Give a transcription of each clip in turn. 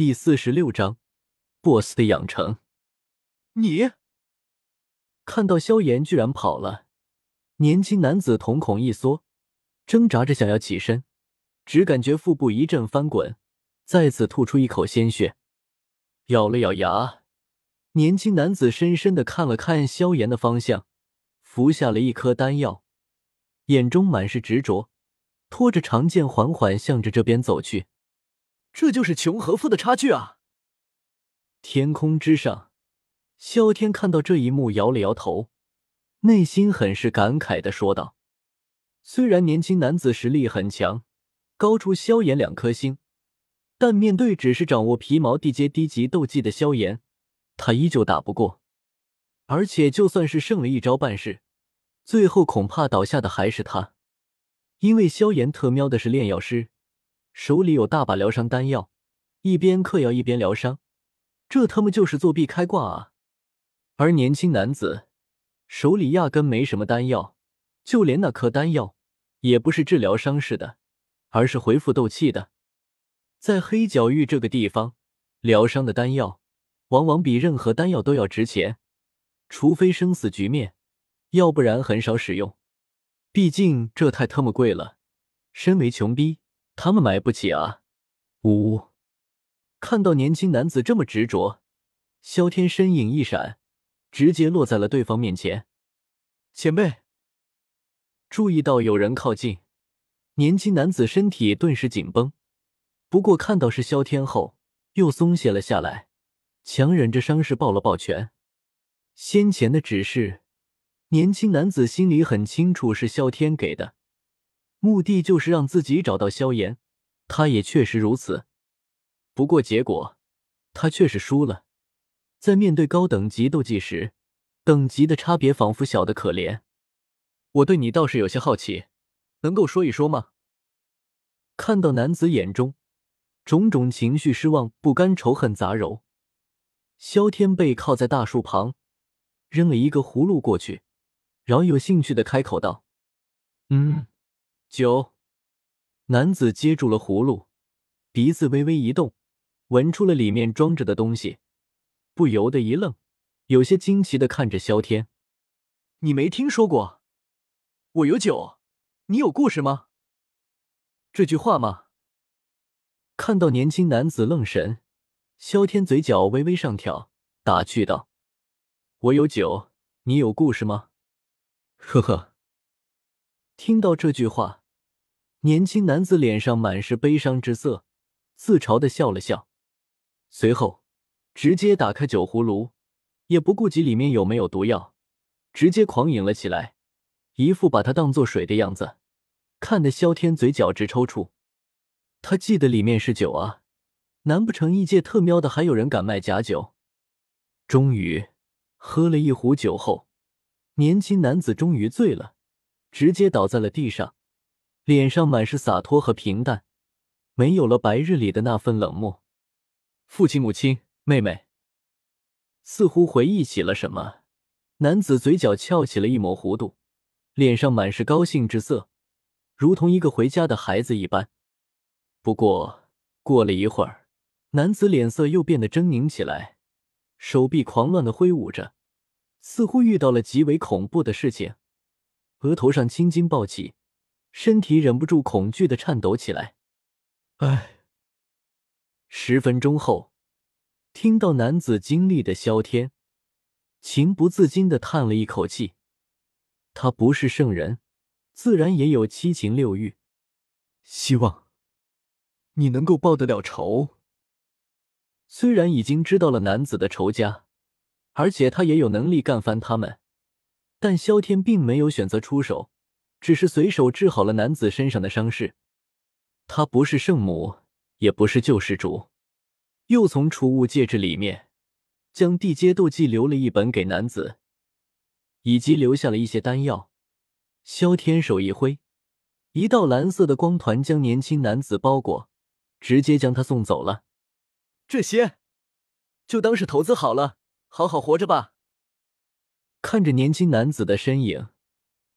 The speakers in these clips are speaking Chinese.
第四十六章，BOSS 的养成。你看到萧炎居然跑了，年轻男子瞳孔一缩，挣扎着想要起身，只感觉腹部一阵翻滚，再次吐出一口鲜血。咬了咬牙，年轻男子深深的看了看萧炎的方向，服下了一颗丹药，眼中满是执着，拖着长剑缓缓向着这边走去。这就是穷和富的差距啊！天空之上，萧天看到这一幕，摇了摇头，内心很是感慨的说道：“虽然年轻男子实力很强，高出萧炎两颗星。”但面对只是掌握皮毛地阶低级斗技的萧炎，他依旧打不过。而且就算是胜了一招半式，最后恐怕倒下的还是他。因为萧炎特喵的是炼药师，手里有大把疗伤丹药，一边嗑药一边疗伤，这他妈就是作弊开挂啊！而年轻男子手里压根没什么丹药，就连那颗丹药也不是治疗伤势的，而是恢复斗气的。在黑角域这个地方，疗伤的丹药往往比任何丹药都要值钱，除非生死局面，要不然很少使用。毕竟这太他妈贵了，身为穷逼，他们买不起啊！呜呜，看到年轻男子这么执着，萧天身影一闪，直接落在了对方面前。前辈，注意到有人靠近，年轻男子身体顿时紧绷。不过看到是萧天后，又松懈了下来，强忍着伤势抱了抱拳。先前的指示，年轻男子心里很清楚是萧天给的，目的就是让自己找到萧炎。他也确实如此。不过结果，他却是输了。在面对高等级斗技时，等级的差别仿佛小的可怜。我对你倒是有些好奇，能够说一说吗？看到男子眼中。种种情绪，失望、不甘、仇恨杂糅。萧天背靠在大树旁，扔了一个葫芦过去，饶有兴趣的开口道：“嗯，酒。”男子接住了葫芦，鼻子微微一动，闻出了里面装着的东西，不由得一愣，有些惊奇的看着萧天：“你没听说过？我有酒，你有故事吗？这句话吗？”看到年轻男子愣神，萧天嘴角微微上挑，打趣道：“我有酒，你有故事吗？”呵呵。听到这句话，年轻男子脸上满是悲伤之色，自嘲的笑了笑，随后直接打开酒葫芦，也不顾及里面有没有毒药，直接狂饮了起来，一副把它当做水的样子，看得萧天嘴角直抽搐。他记得里面是酒啊，难不成异界特喵的还有人敢卖假酒？终于喝了一壶酒后，年轻男子终于醉了，直接倒在了地上，脸上满是洒脱和平淡，没有了白日里的那份冷漠。父亲、母亲、妹妹，似乎回忆起了什么，男子嘴角翘起了一抹弧度，脸上满是高兴之色，如同一个回家的孩子一般。不过，过了一会儿，男子脸色又变得狰狞起来，手臂狂乱的挥舞着，似乎遇到了极为恐怖的事情，额头上青筋暴起，身体忍不住恐惧的颤抖起来。唉，十分钟后，听到男子经历的萧天，情不自禁的叹了一口气。他不是圣人，自然也有七情六欲，希望。你能够报得了仇。虽然已经知道了男子的仇家，而且他也有能力干翻他们，但萧天并没有选择出手，只是随手治好了男子身上的伤势。他不是圣母，也不是救世主，又从储物戒指里面将地阶斗技留了一本给男子，以及留下了一些丹药。萧天手一挥，一道蓝色的光团将年轻男子包裹。直接将他送走了，这些就当是投资好了，好好活着吧。看着年轻男子的身影，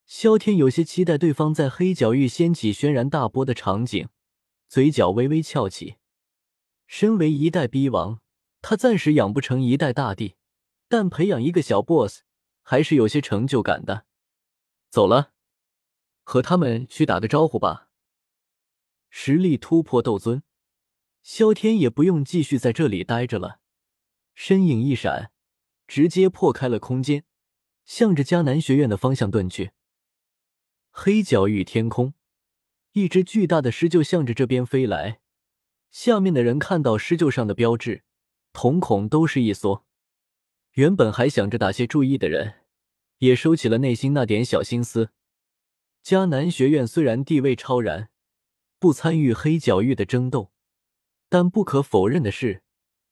萧天有些期待对方在黑角域掀起轩然大波的场景，嘴角微微翘起。身为一代逼王，他暂时养不成一代大帝，但培养一个小 boss 还是有些成就感的。走了，和他们去打个招呼吧。实力突破斗尊，萧天也不用继续在这里待着了，身影一闪，直接破开了空间，向着迦南学院的方向遁去。黑角域天空，一只巨大的狮鹫向着这边飞来。下面的人看到狮鹫上的标志，瞳孔都是一缩。原本还想着打些注意的人，也收起了内心那点小心思。迦南学院虽然地位超然，不参与黑角域的争斗，但不可否认的是，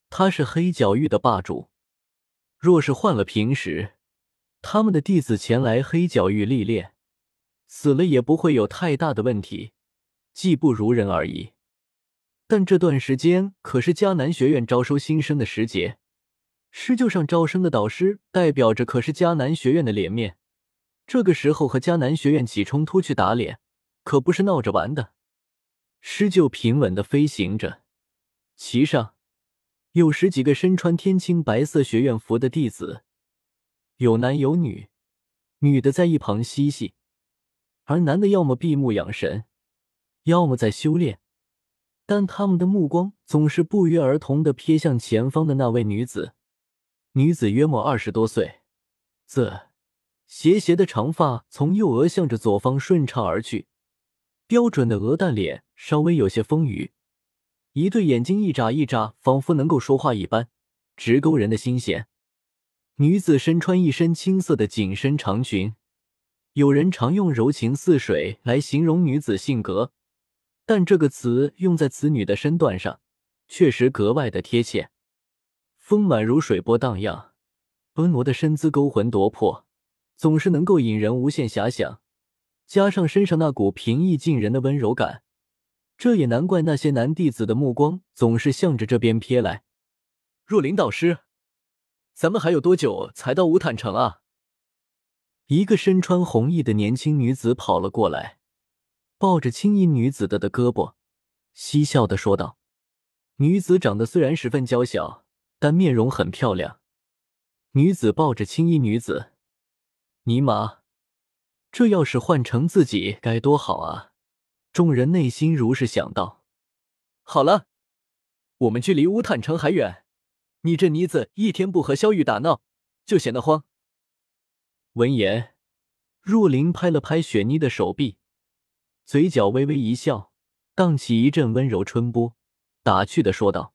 他是黑角域的霸主。若是换了平时，他们的弟子前来黑角域历练，死了也不会有太大的问题，技不如人而已。但这段时间可是迦南学院招收新生的时节，狮鹫上招生的导师代表着可是迦南学院的脸面，这个时候和迦南学院起冲突去打脸，可不是闹着玩的。狮鹫平稳的飞行着，其上有十几个身穿天青白色学院服的弟子，有男有女，女的在一旁嬉戏，而男的要么闭目养神，要么在修炼。但他们的目光总是不约而同的瞥向前方的那位女子。女子约莫二十多岁，自斜斜的长发从右额向着左方顺畅而去，标准的鹅蛋脸稍微有些丰腴，一对眼睛一眨一眨，仿佛能够说话一般，直勾人的心弦。女子身穿一身青色的紧身长裙，有人常用柔情似水来形容女子性格。但这个词用在此女的身段上，确实格外的贴切。丰满如水波荡漾，婀娜的身姿勾魂夺魄，总是能够引人无限遐想。加上身上那股平易近人的温柔感，这也难怪那些男弟子的目光总是向着这边瞥来。若琳导师，咱们还有多久才到乌坦城啊？一个身穿红衣的年轻女子跑了过来。抱着青衣女子的的胳膊，嬉笑的说道：“女子长得虽然十分娇小，但面容很漂亮。”女子抱着青衣女子，尼玛，这要是换成自己该多好啊！众人内心如是想到。好了，我们距离乌坦城还远，你这妮子一天不和萧玉打闹，就闲得慌。闻言，若琳拍了拍雪妮的手臂。嘴角微微一笑，荡起一阵温柔春波，打趣的说道：“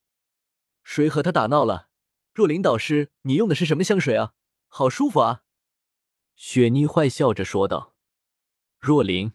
谁和他打闹了？若琳导师，你用的是什么香水啊？好舒服啊！”雪妮坏笑着说道：“若琳，